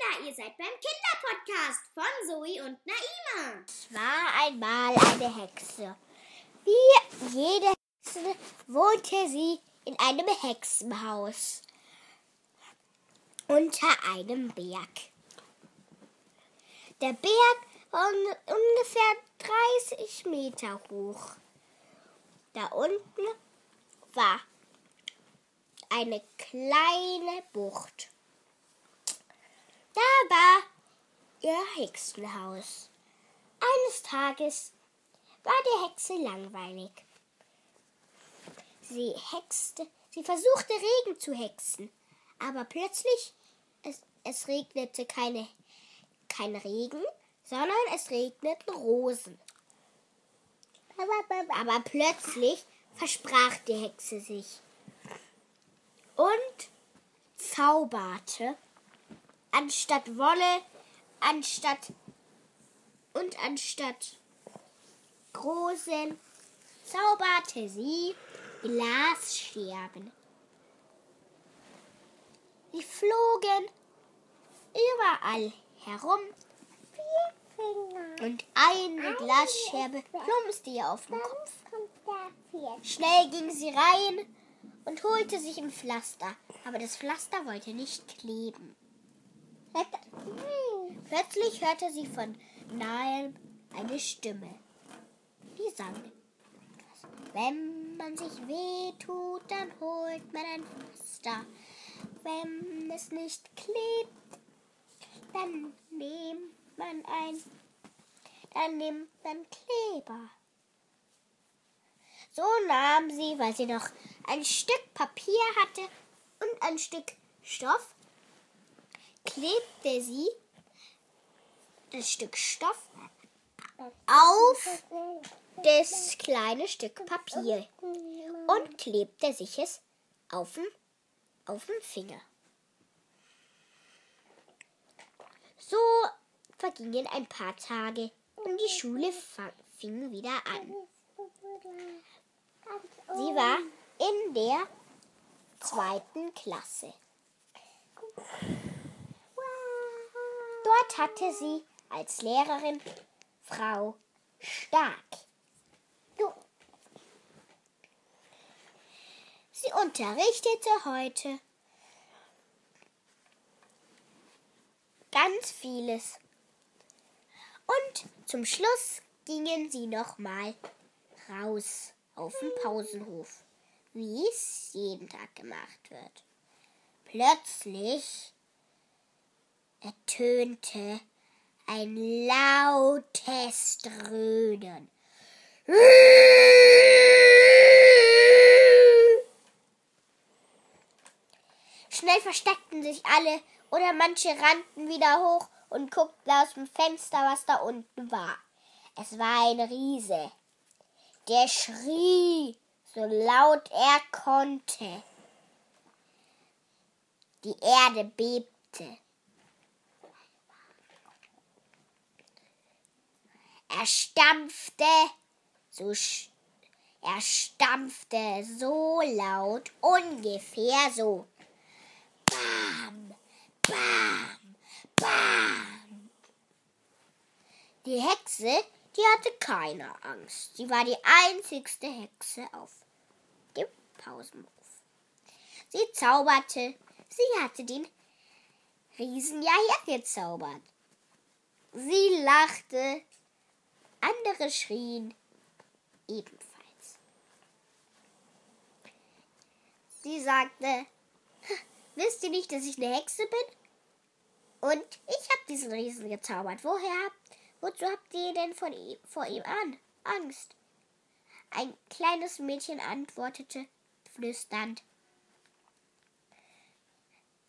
Kinder, ihr seid beim Kinderpodcast von Zoe und Naima. Es war einmal eine Hexe. Wie jede Hexe wohnte sie in einem Hexenhaus unter einem Berg. Der Berg war ungefähr 30 Meter hoch. Da unten war eine kleine Bucht. Da war ihr Hexenhaus. Eines Tages war der Hexe langweilig. Sie hexte, sie versuchte Regen zu hexen, aber plötzlich es, es regnete keine, kein Regen, sondern es regneten Rosen. Aber plötzlich versprach die Hexe sich und zauberte anstatt Wolle, anstatt und anstatt großen zauberte sie Glasscherben. Sie flogen überall herum und eine Glasscherbe plumpste ihr auf den Kopf. Schnell ging sie rein und holte sich ein Pflaster, aber das Pflaster wollte nicht kleben. Plötzlich hörte sie von nahem eine Stimme, die sang. Wenn man sich weh tut, dann holt man ein Pflaster. Wenn es nicht klebt, dann nimmt man ein, dann nimmt man Kleber. So nahm sie, weil sie noch ein Stück Papier hatte und ein Stück Stoff, klebte sie das Stück Stoff auf das kleine Stück Papier und klebte sich es auf den, auf den Finger. So vergingen ein paar Tage und die Schule fing wieder an. Sie war in der zweiten Klasse. Dort hatte sie als Lehrerin Frau Stark. Sie unterrichtete heute ganz vieles. Und zum Schluss gingen sie noch mal raus auf den Pausenhof, wie es jeden Tag gemacht wird. Plötzlich ertönte ein lautes Dröhnen. Schnell versteckten sich alle oder manche rannten wieder hoch und guckten aus dem Fenster, was da unten war. Es war ein Riese. Der schrie, so laut er konnte. Die Erde bebte. Er stampfte, so er stampfte so laut, ungefähr so. Bam, bam, bam. Die Hexe, die hatte keine Angst. Sie war die einzigste Hexe auf dem Pausenhof. Sie zauberte, sie hatte den Riesen ja hergezaubert. Sie lachte, andere schrien ebenfalls. Sie sagte, wisst ihr nicht, dass ich eine Hexe bin? Und ich habe diesen Riesen gezaubert. Woher habt, wozu habt ihr denn von ihm, vor ihm an? Angst? Ein kleines Mädchen antwortete flüsternd,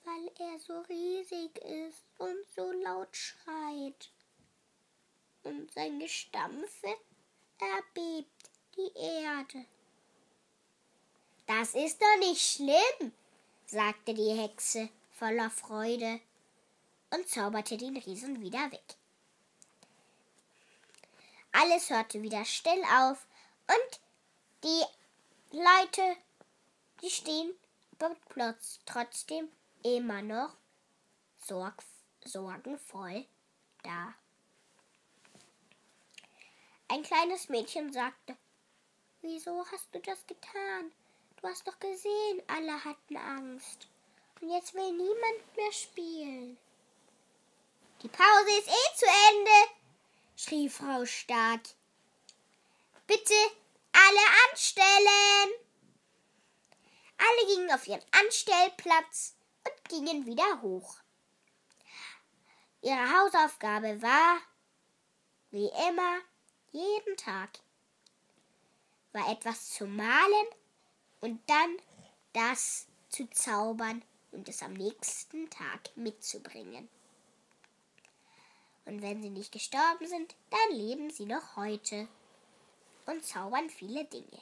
weil er so riesig ist und so laut schreit und sein Gestampfe erbebt die Erde. Das ist doch nicht schlimm, sagte die Hexe voller Freude und zauberte den Riesen wieder weg. Alles hörte wieder still auf und die Leute, die stehen trotzdem immer noch sorg sorgenvoll da. Ein kleines Mädchen sagte, Wieso hast du das getan? Du hast doch gesehen, alle hatten Angst. Und jetzt will niemand mehr spielen. Die Pause ist eh zu Ende, schrie Frau Stark. Bitte alle anstellen. Alle gingen auf ihren Anstellplatz und gingen wieder hoch. Ihre Hausaufgabe war, wie immer, jeden Tag, war etwas zu malen und dann das zu zaubern und es am nächsten Tag mitzubringen. Und wenn sie nicht gestorben sind, dann leben sie noch heute und zaubern viele Dinge.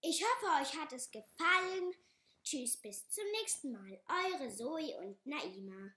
Ich hoffe, euch hat es gefallen. Tschüss, bis zum nächsten Mal. Eure Zoe und Naima.